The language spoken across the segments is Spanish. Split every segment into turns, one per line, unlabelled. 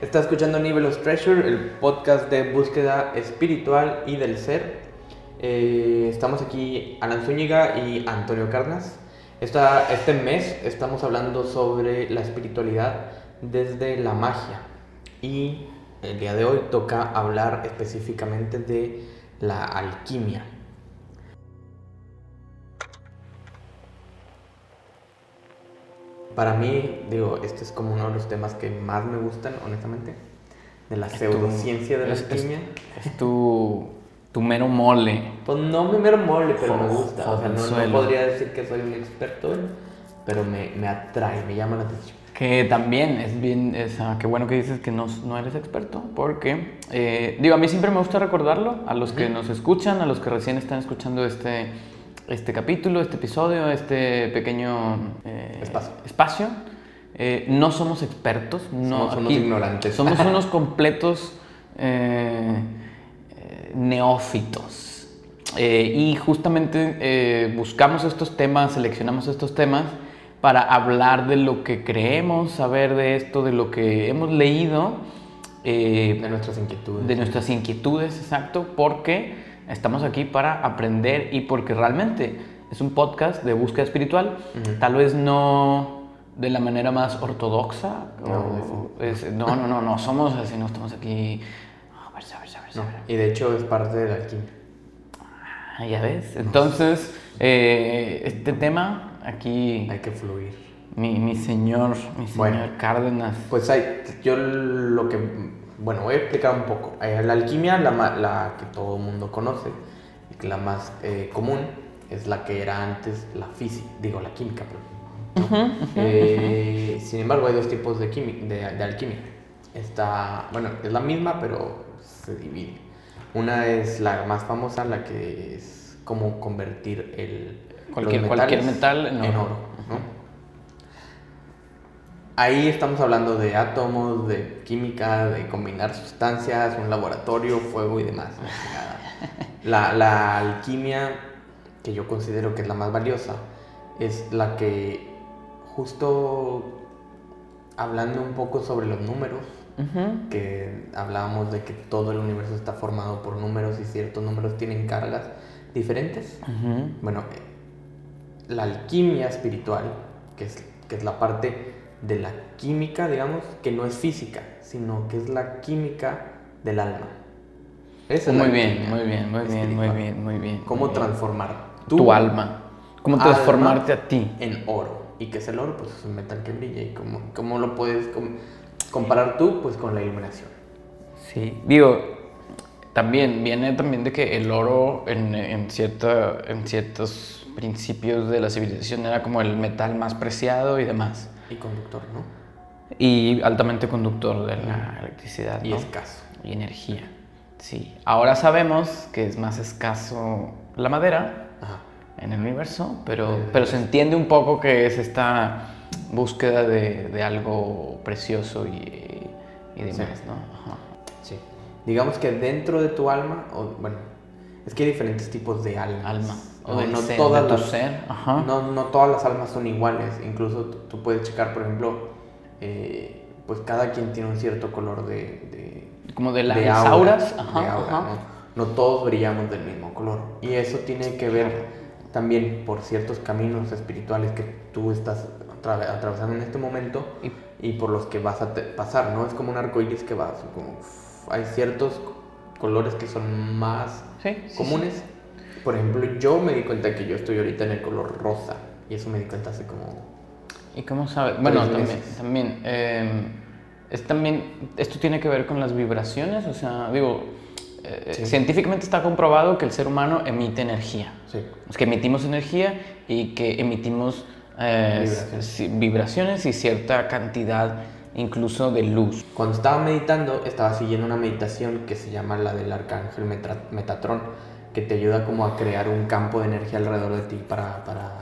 Está escuchando Nivel of Treasure, el podcast de búsqueda espiritual y del ser. Eh, estamos aquí Alan Zúñiga y Antonio Carnas. Esta, este mes estamos hablando sobre la espiritualidad desde la magia. Y el día de hoy toca hablar específicamente de la alquimia. Para mí, digo, este es como uno de los temas que más me gustan, honestamente, de la pseudociencia de la
es- es-
alquimia.
Es tu, tu mero mole.
Pues no me mero mole, pero me gusta. O sea, no, no podría decir que soy un experto, pero me, me atrae, me llama la atención.
Que también es bien, es, ah, qué bueno que dices que no, no eres experto, porque, eh, digo, a mí siempre me gusta recordarlo, a los que nos escuchan, a los que recién están escuchando este, este capítulo, este episodio, este pequeño eh,
Espacio.
espacio. eh, no somos expertos, no,
Somos unos ignorantes.
Somos unos completos eh, neófitos. Y justamente buscamos estos temas, seleccionamos estos temas para hablar de lo que creemos, saber de esto, de lo que hemos leído,
De nuestras inquietudes.
de nuestras inquietudes, exacto, porque estamos aquí para aprender y porque realmente es un podcast de búsqueda espiritual, tal vez no de la manera más ortodoxa,
No,
o- es- no, no, no, no, somos así, no estamos aquí, a ver, a ver, a ver,
No, y de hecho es parte de la alquimia.
Ah, ya ves, entonces, eh, este tema aquí,
Hay que fluir.
mi, mi señor, mi señor
Bueno.
Cárdenas,
Pues hay, yo lo que, bueno, voy a explicar un poco. Eh, la alquimia, la, la que todo el mundo conoce, la más eh, común, es la que era antes la física, digo, la química. Eh, sin embargo, hay dos tipos de, de, de alquimia. Está, bueno, es la misma, pero se divide. Una es la más famosa, la que es como convertir el, los
Cualquier- cualquier
metales
metal en oro.
¿no? Ahí estamos hablando de átomos, de química, de combinar sustancias, un laboratorio, fuego y demás. La, la alquimia, que yo considero que es la más valiosa, es la que justo hablando un poco sobre los números, que hablábamos de que todo el universo está formado por números y ciertos números tienen cargas diferentes. Bueno, eh, la alquimia espiritual, que es, que es la parte de la química, digamos, que no es física, sino que es la química del alma. Esa es la
Muy bien, muy bien, muy bien, muy bien, muy bien.
Cómo
muy bien.
transformar
tu, alma. Cómo
alma
transformarte a ti.
en oro. ¿Y qué es el oro? Pues es un metal que brilla. ¿Y cómo, cómo lo puedes com- comparar tú? Pues con la iluminación.
Sí, digo, también viene también de que el oro en, en, cierta, en ciertos principios de la civilización era como el metal más preciado y demás.
Y conductor, ¿no?
Y altamente conductor de la electricidad.
Y escaso.
Y energía. Sí. Ahora sabemos que es más escaso la madera
Ajá.
en el universo, pero, pero se entiende un poco que es esta búsqueda de, de algo precioso y, y demás,
Sí.
¿no? Ajá.
Sí. Digamos que dentro de tu alma, o bueno, es que hay diferentes tipos de almas.
Alma. O
No,
del
no
ser,
todas
de tu
las-
ser. Ajá.
No, no todas las almas son iguales. Incluso tú, puedes checar, por ejemplo, eh, pues cada quien tiene un cierto color de, de,
Como de, la-
de
las
aura,
auras.
de
Ajá,
aura,
ajá.
¿no? No todos brillamos del mismo color. Y eso tiene que ver también por ciertos caminos espirituales que tú estás atra- atravesando en este momento
Y-
y, por los que vas a pasar, ¿no? Es como un arco iris que va, como, uf, hay ciertos colores que son más
Sí, sí,
comunes. Por ejemplo, yo me di cuenta que yo estoy ahorita en el color rosa y eso me di cuenta hace como...
¿Y cómo sabes? Bueno, también, también, eh, es también, esto tiene que ver con las vibraciones, o sea, digo, eh,
Sí.
científicamente está comprobado que el ser humano emite energía.
Sí.
Es que emitimos energía y que emitimos eh,
Vibraciones.
vibraciones y cierta cantidad incluso de luz.
Cuando estaba meditando, estaba siguiendo una meditación que se llama la del arcángel Metatron, que te ayuda como a crear un campo de energía alrededor de ti para, para,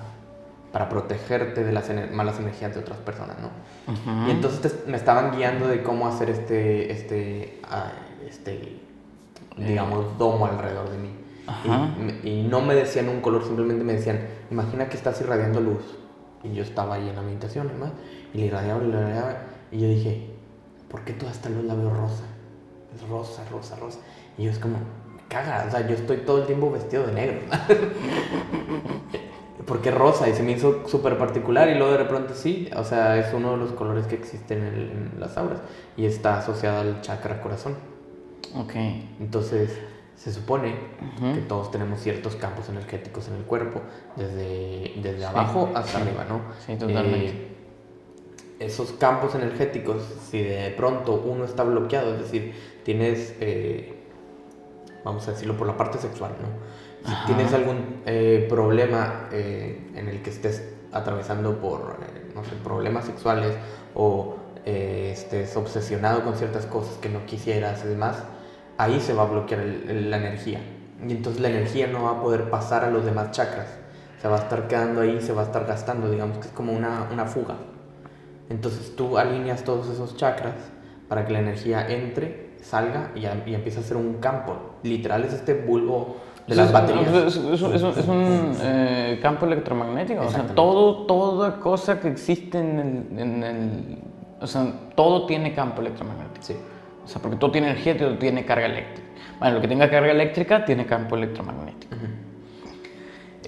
para protegerte de las ener- malas energías de otras personas, ¿no? Y entonces te- me estaban guiando de cómo hacer este, este, ah, este digamos, domo alrededor de mí. Y, no me decían un color, simplemente me decían, imagina que estás irradiando luz. Y yo estaba ahí en la meditación, además, y le irradiaba, y le irradiaba. Y yo dije, ¿por ¿por qué toda esta luz la veo rosa? Es rosa, rosa, rosa. Y yo es como, caga, o sea, yo estoy todo el tiempo vestido de negro. porque rosa y se me hizo súper particular y luego de repente sí, o sea, es uno de los colores que existen en, las auras y está asociado al chakra corazón.
Ok.
Entonces, se supone que todos tenemos ciertos campos energéticos en el cuerpo, desde, desde abajo hasta arriba, ¿no?
Sí, totalmente. Eh,
esos campos energéticos, si de pronto uno está bloqueado, es decir, tienes, eh, vamos a decirlo por la parte sexual, ¿no? Si tienes algún eh, problema eh, en el que estés atravesando por, eh, no sé, problemas sexuales o estés obsesionado con ciertas cosas que no quisieras y demás, ahí se va a bloquear la energía. Y entonces la energía no va a poder pasar a los demás chakras. Se va a estar quedando ahí, se va a estar gastando, digamos que es como una, una fuga. Entonces tú alineas todos esos chakras para que la energía entre, salga y, y empiece a ser un campo. Literal es este bulbo de las baterías.
Es, un eh, campo electromagnético. O sea, todo, toda cosa que existe en el, O sea, todo tiene campo electromagnético.
Sí.
O sea, porque todo tiene energía, todo tiene carga eléctrica. Bueno, lo que tenga carga eléctrica tiene campo electromagnético.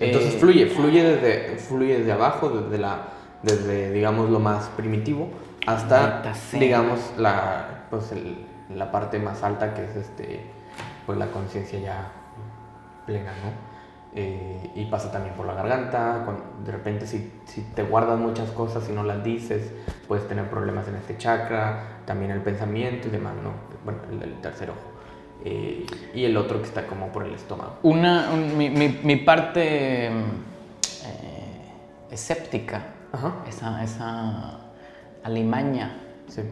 Entonces eh, fluye, fluye desde, fluye desde abajo, desde, la, desde, digamos, lo más primitivo, hasta, digamos, la, pues la parte más alta, que es este, pues la conciencia ya plena, ¿no? Eh, y pasa también por la garganta, de repente si, si, te guardas muchas cosas y no las dices, puedes tener problemas en este chakra, también el pensamiento y demás, ¿no? Bueno, el, tercer ojo. Eh, y el otro que está como por el estómago.
Una, mi, mi, parte eh, escéptica, esa, esa alimaña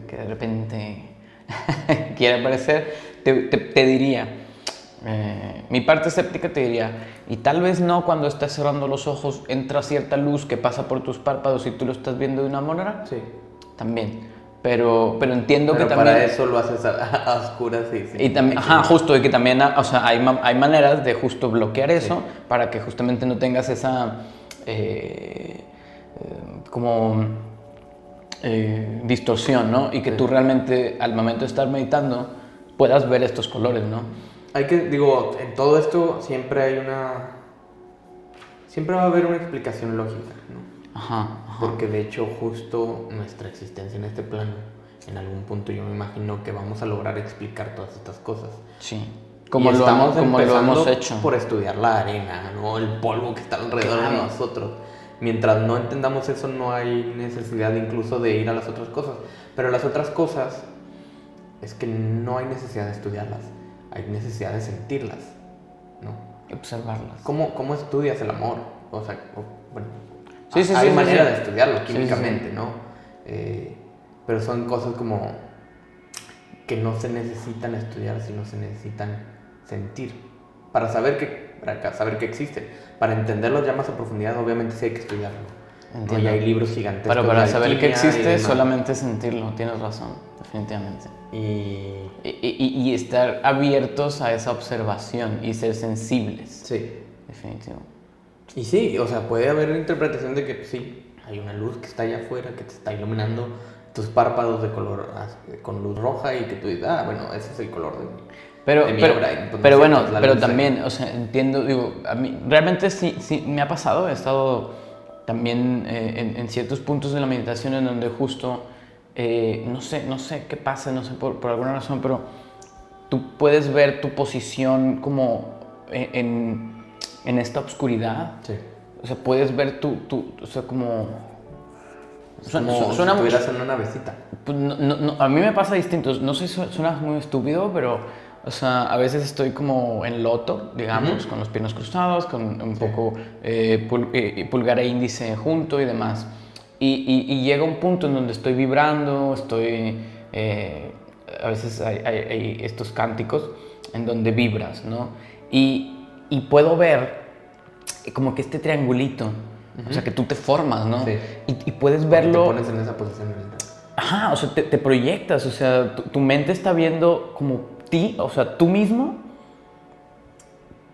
que de repente quiere aparecer, te, te diría, eh, mi parte escéptica te diría, y tal vez no cuando estás cerrando los ojos entra cierta luz que pasa por tus párpados y tú lo estás viendo de una manera.
Sí.
También. Pero, pero entiendo que también...
para eso lo haces a, oscuras y...
y también, ajá, justo, y que también, o sea, hay, hay maneras de justo bloquear eso para que justamente no tengas esa... Eh, eh, distorsión, ¿no? Y que tú realmente al momento de estar meditando puedas ver estos colores, ¿no?
hay que, digo, en todo esto siempre hay una... Siempre va a haber una explicación lógica, ¿no?
Ajá,
Porque de hecho justo nuestra existencia en este plano, en algún punto yo me imagino que vamos a lograr explicar todas estas cosas.
Sí.
Como, lo, estamos como lo hemos hecho. Por estudiar la arena, ¿no? El polvo que está alrededor de nosotros. Mientras no entendamos eso, no hay necesidad incluso de ir a las otras cosas. Pero las otras cosas es que no hay necesidad de estudiarlas hay necesidad de sentirlas, ¿no?
Observarlas.
¿Cómo, cómo estudias el amor? O sea, bueno, sí, sí, hay manera de estudiarlo químicamente, ¿no? Eh, pero son cosas como que no se necesitan estudiar, sino se necesitan sentir. Para saber que, para saber que existen. Para entenderlos ya más a profundidad, obviamente sí hay que estudiarlo. Entiendo. Y hay libros gigantes.
Pero para saber que existe, solamente sentirlo, tienes razón, definitivamente y, y, estar abiertos a esa observación y ser sensibles.
Sí.
Definitivo.
Y sí, o sea, puede haber interpretación de que pues, sí, hay una luz que está allá afuera que te está iluminando tus párpados de color con luz roja y que tú dices, ah, bueno, ese es el color de,
pero, pero, pero bueno, pero también, o sea, entiendo, digo, a mí realmente sí, sí me ha pasado, he estado también eh, en, en, ciertos puntos de la meditación en donde justo eh, no sé, no sé qué pasa, no sé por, por, alguna razón, pero tú puedes ver tu posición como en, en esta oscuridad.
Sí.
O sea, puedes ver tu, tu o sea, como...
Suena, como suena si estuvieras en una besita.
Pues no, no, a mí me pasa distinto, no sé, suena muy estúpido, pero... O sea, a veces estoy como en loto, digamos, con los piernas cruzados, con un poco eh, eh, pulgar e índice junto y demás. Y, llega un punto en donde estoy vibrando, estoy... Eh, a veces hay, estos cánticos en donde vibras, ¿no? Y, puedo ver como que este triangulito, o sea, que tú te formas, ¿no?
Sí.
Y, puedes verlo...
Te pones en esa posición.
Ajá, o sea, te, proyectas, o sea, tu, mente está viendo como ti, o sea, tú mismo,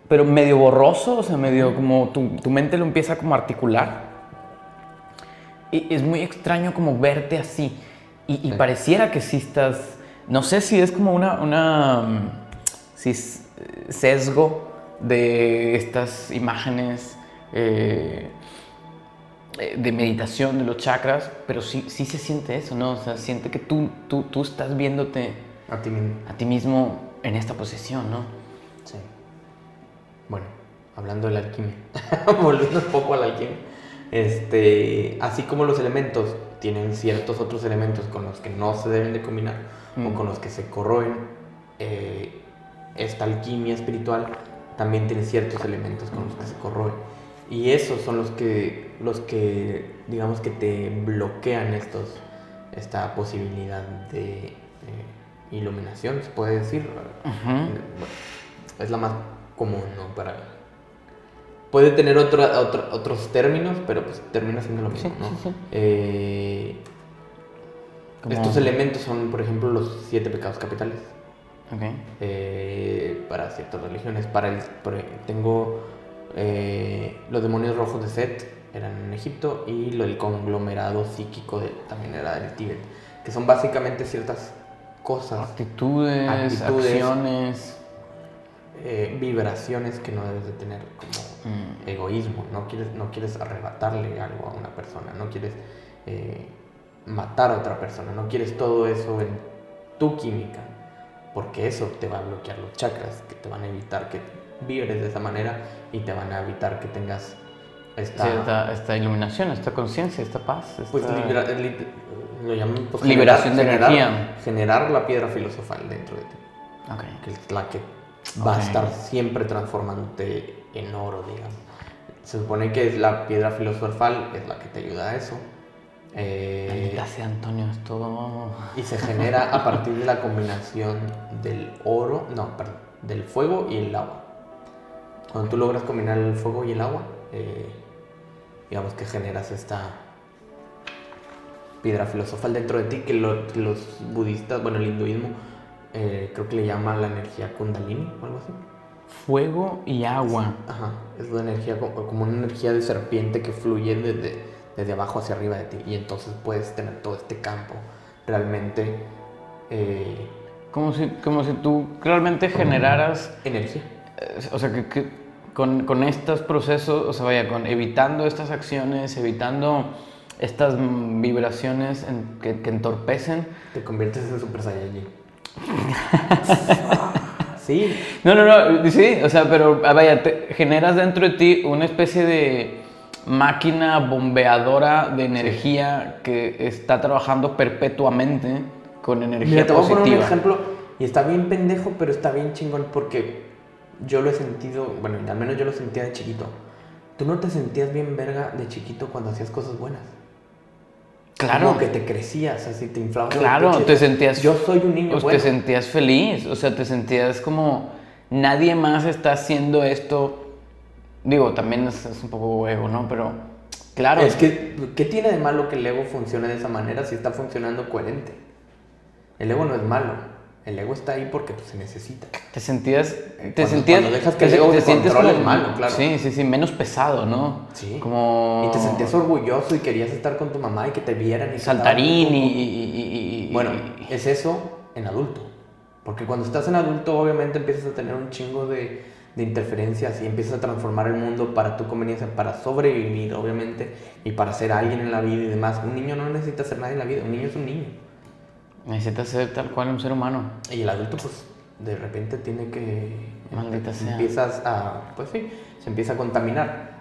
pero medio borroso, o sea, medio como tu, tu mente lo empieza como a articular es muy extraño como verte así. Y, y pareciera que sí estás, no sé si es como una, una mm, si es sesgo de estas imágenes eh, eh, de meditación de los chakras, pero sí, sí se siente eso, ¿no? O sea, siente que tú, tú, tú estás viéndote
A ti mismo.
a ti mismo en esta posición, ¿no?
Sí. Bueno, hablando de la alquimia, volviendo un poco a la alquimia, este, así como los elementos tienen ciertos otros elementos con los que no se deben de combinar
Mm.
o con los que se corroen, eh, esta alquimia espiritual también tiene ciertos elementos con los que se corroen. Y esos son los que, los que digamos que te bloquean estos, esta posibilidad de eh, iluminación, se puede decir. Bueno, es la más común, ¿no? Para... Puede tener otra- otra- otros términos, pero pues termina siendo lo mismo,
Sí,
¿no?
sí, sí.
Eh, estos elementos son, por ejemplo, los siete pecados capitales eh, para ciertas religiones. Para el, por tengo eh, los demonios rojos de Set, eran en Egipto, y lo, el conglomerado psíquico de- también era del Tíbet, que son básicamente ciertas cosas
Actitudes,
Actitudes.
acciones.
eh, vibraciones que no debes de tener como
Mm.
egoísmo, no quieres, no quieres arrebatarle algo a una persona, no quieres eh, matar a otra persona, no quieres todo eso en tu química, porque eso te va a bloquear los chakras, que te van a evitar que vibres de esa manera y te van a evitar que tengas esta,
Sí, esta, esta iluminación, esta conciencia, esta paz.
pues
esta-
li- lo llaman pues,
Liberación de
generar,
energía.
generar la piedra filosofal dentro de ti
Ok.
que es la que va a
Ok.
estar siempre transformándote en oro, digamos. Se supone que es la piedra filosofal es la que te ayuda a eso. Eh,
sea Antonio, es todo.
y se genera a partir de la combinación del oro, no, perdón, del fuego y el agua. Cuando tú logras combinar el fuego y el agua, eh, digamos que generas esta piedra filosofal dentro de ti que lo- los budistas, bueno, el hinduismo, eh, creo que le llama la energía kundalini o algo así.
Fuego y agua.
Ajá, es una energía co- como una energía de serpiente que fluye desde, desde abajo hacia arriba de ti y entonces puedes tener todo este campo realmente eh,
Como si, como si tú realmente generaras.
energía.
eh, o sea, que, que con, con estos procesos, o sea, vaya, con evitando estas acciones, evitando estas vibraciones en- que, que entorpecen.
Te conviertes en Super Saiyajin. sí,
No, no, no, sí, o sea, pero ah, vaya, te generas dentro de ti una especie de máquina bombeadora de energía que está trabajando perpetuamente con energía
Mira, te voy a poner un ejemplo y está bien pendejo, pero está bien chingón porque yo lo he sentido, bueno, al menos yo lo sentía de chiquito. Tú no te sentías bien verga de chiquito cuando hacías cosas buenas.
Claro.
Como que te crecías, así te inflabas.
Claro, te sentías.
Yo soy un niño
pues,
bueno.
Te sentías feliz, o sea, te sentías como. Nadie más está haciendo esto. Digo, también es, es un poco ego, ¿no? Pero. Claro.
Es que, ¿qué tiene de malo que el ego funcione de esa manera si está funcionando coherente? El ego no es malo. El ego está ahí porque pues, se necesita.
Te sentías. Te
Cuando-
sentías.
cuando dejas que
te,
el ego
te
te
sientes como.
malo, claro.
Sí, sí, sí, menos pesado, ¿no?
Sí.
Como.
Y te sentías orgulloso y querías estar con tu mamá y que te vieran y
Saltarín y. y- y- y-
Bueno, es eso en adulto. Porque cuando estás en adulto, obviamente empiezas a tener un chingo de, de interferencias y empiezas a transformar el mundo para tu conveniencia, para sobrevivir, obviamente, y para ser alguien en la vida y demás. Un niño no necesita ser nadie en la vida, un niño es un niño.
Necesitas ser tal cual un ser humano.
Y el adulto, pues, de repente tiene que...
Maldita sea.
Empiezas a... Pues sí, se empieza a contaminar.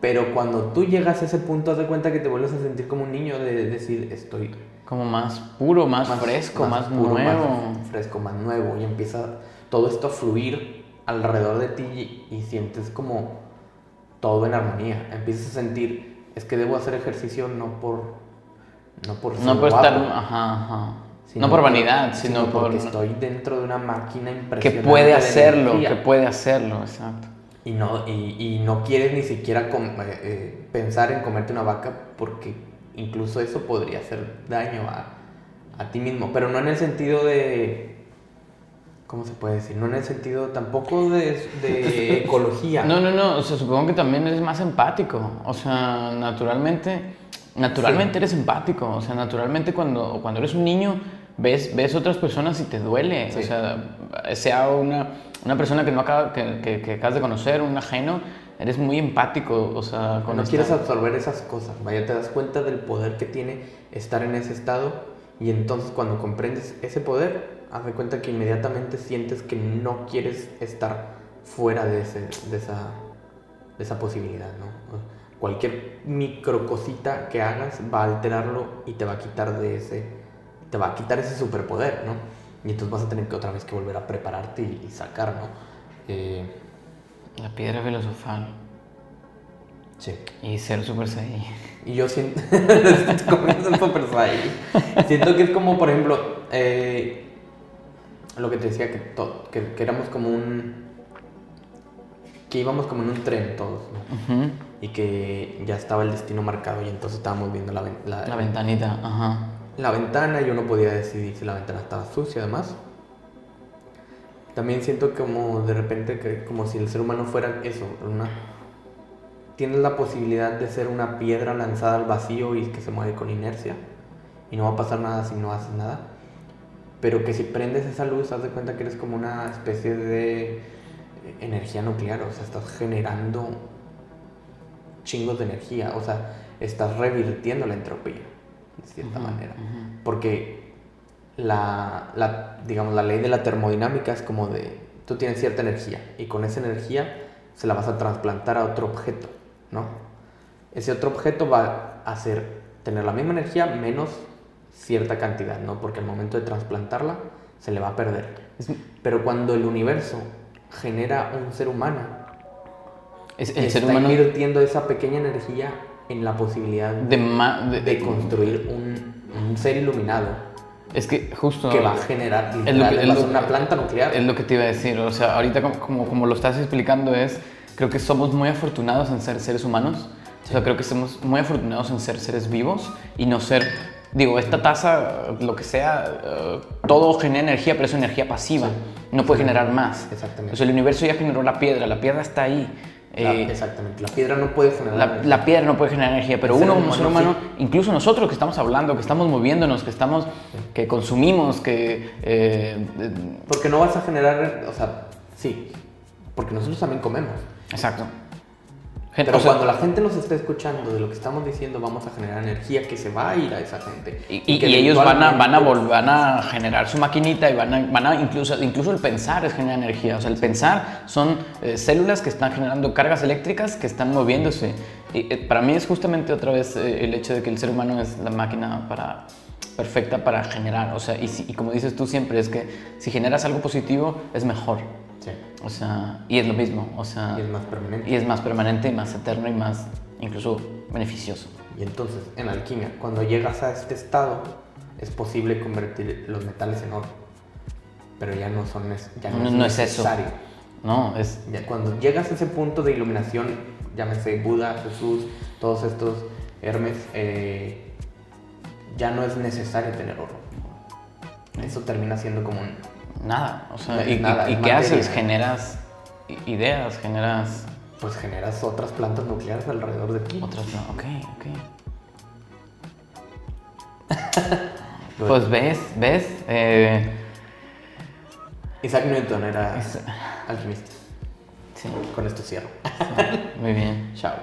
Pero cuando tú llegas a ese punto, haz de cuenta que te vuelves a sentir como un niño de decir, estoy
Como más puro, más, fresco, más,
puro,
nuevo.
Más fresco, más nuevo. Y empieza todo esto a fluir alrededor de ti y, y sientes como todo en armonía. Empiezas a sentir, es que debo hacer ejercicio no por... No por
No por estar. Ajá, ajá.
Sino
no por
por-
vanidad, sino, por.
porque estoy dentro de una máquina
Que
impresionante.
puede
de
hacerlo, que puede hacerlo, exacto.
Y no, y, y no quieres ni siquiera eh, eh, pensar en comerte una vaca porque incluso eso podría hacer daño a, a ti mismo. Pero no en el sentido de, ¿Cómo se puede decir? No en el sentido tampoco de, de ecología.
No, no, no, o sea, supongo que también eres más empático, o sea, naturalmente, naturalmente
Sí.
eres empático, o sea, naturalmente cuando, cuando eres un niño ves, ves otras personas y te duele, o
Sí.
sea, sea una, una persona que, no acaba, que, que, que acabas de conocer, un ajeno, eres muy empático, o sea, con esta-
quieres absorber esas cosas, vaya, te das cuenta del poder que tiene estar en ese estado y entonces cuando comprendes ese poder, haz de cuenta que inmediatamente sientes que no quieres estar fuera de, ese, de, esa, de esa posibilidad, ¿no? Cualquier micro cosita que hagas va a alterarlo y te va a quitar de ese, te va a quitar ese superpoder, ¿no? Y entonces vas a tener que otra vez que volver a prepararte y, y sacar, ¿no? Eh,
La piedra filosofal
sí.
y ser super Saiyan.
Y yo siento, el Super Saiyan. siento que es como, por ejemplo, eh, lo que te decía, que, to- que, que éramos como un, que íbamos como en un tren todos, ¿no?
Ujú.
Y que ya estaba el destino marcado y entonces estábamos viendo la, la,
La ventanita, ajá.
la ventana y uno podía decidir si la ventana estaba sucia además. También siento como de repente que como si el ser humano fuera eso, una tienes la posibilidad de ser una piedra lanzada al vacío y que se mueve con inercia y no va a pasar nada si no haces nada. Pero que si prendes esa luz, haz de cuenta que eres como una especie de energía nuclear, o sea, estás generando chingos de energía, o sea, estás revirtiendo la entropía, de cierta
Ujú,
manera.
ujú.
Porque la, la, digamos, la ley de la termodinámica es como de, tú tienes cierta energía y con esa energía se la vas a trasplantar a otro objeto, ¿no? Ese otro objeto va a hacer, tener la misma energía menos cierta cantidad, ¿no? Porque al momento de trasplantarla se le va a perder. Pero cuando el universo genera un ser humano,
es- el
está
ser humano
invirtiendo esa pequeña energía en la posibilidad
de, de-
de construir un, un ser iluminado
Es que justo...
que va a generar
Es lo que- es lo
una planta nuclear.
Es lo que te iba a decir, o sea, ahorita como, como, como lo estás explicando es, creo que somos muy afortunados en ser seres humanos, o sea, creo que somos muy afortunados en ser seres vivos y no ser, digo, esta taza, lo que sea, eh, todo genera energía, pero es energía pasiva, no puede generar más.
Exactamente.
O sea, el universo ya generó la piedra, la piedra está ahí.
La-
eh,
exactamente. La piedra no puede generar.
la, la piedra no puede generar energía, pero uno como
humano
ser humano,
sí.
incluso nosotros que estamos hablando, que estamos moviéndonos, que estamos, que consumimos, que eh,
Porque no vas a generar. O sea, sí. Porque nosotros también comemos.
Exacto. Gente,
Pero
o sea,
cuando la gente nos esté escuchando de lo que estamos diciendo, vamos a generar energía que se va a ir a esa gente.
y, y- y ellos van a, van, a
eventualmente-
vol- van a generar su maquinita y van a, van a incluso, incluso el pensar es generar energía. O sea, el pensar son eh, células que están generando cargas eléctricas que están moviéndose. Y, eh, para mí es justamente otra vez eh, el hecho de que el ser humano es la máquina para, perfecta para generar. O sea, y, si- y como dices tú siempre, es que si generas algo positivo es mejor.
Sí.
O sea, y es lo mismo. O sea,
Y es más permanente.
y es más permanente y más eterno y más incluso beneficioso.
Y entonces, en alquimia, cuando llegas a este estado, es posible convertir los metales en oro. Pero ya no son ya no,
No,
es
no es eso.
necesario.
No, es
Ya cuando llegas a ese punto de iluminación, llámese Buda, Jesús, todos estos Hermes, eh, ya no es necesario tener oro. Eso termina siendo como un...
nada. O sea, ¿y,
nada,
qué haces? Generas ideas, generas
Pues generas otras plantas nucleares alrededor de ti.
otras. no, Ok, ok. Pues ves, ves. eh,
Isaac Newton era alquimista.
sí,
Con esto cierro.
sí, muy bien.
Chao.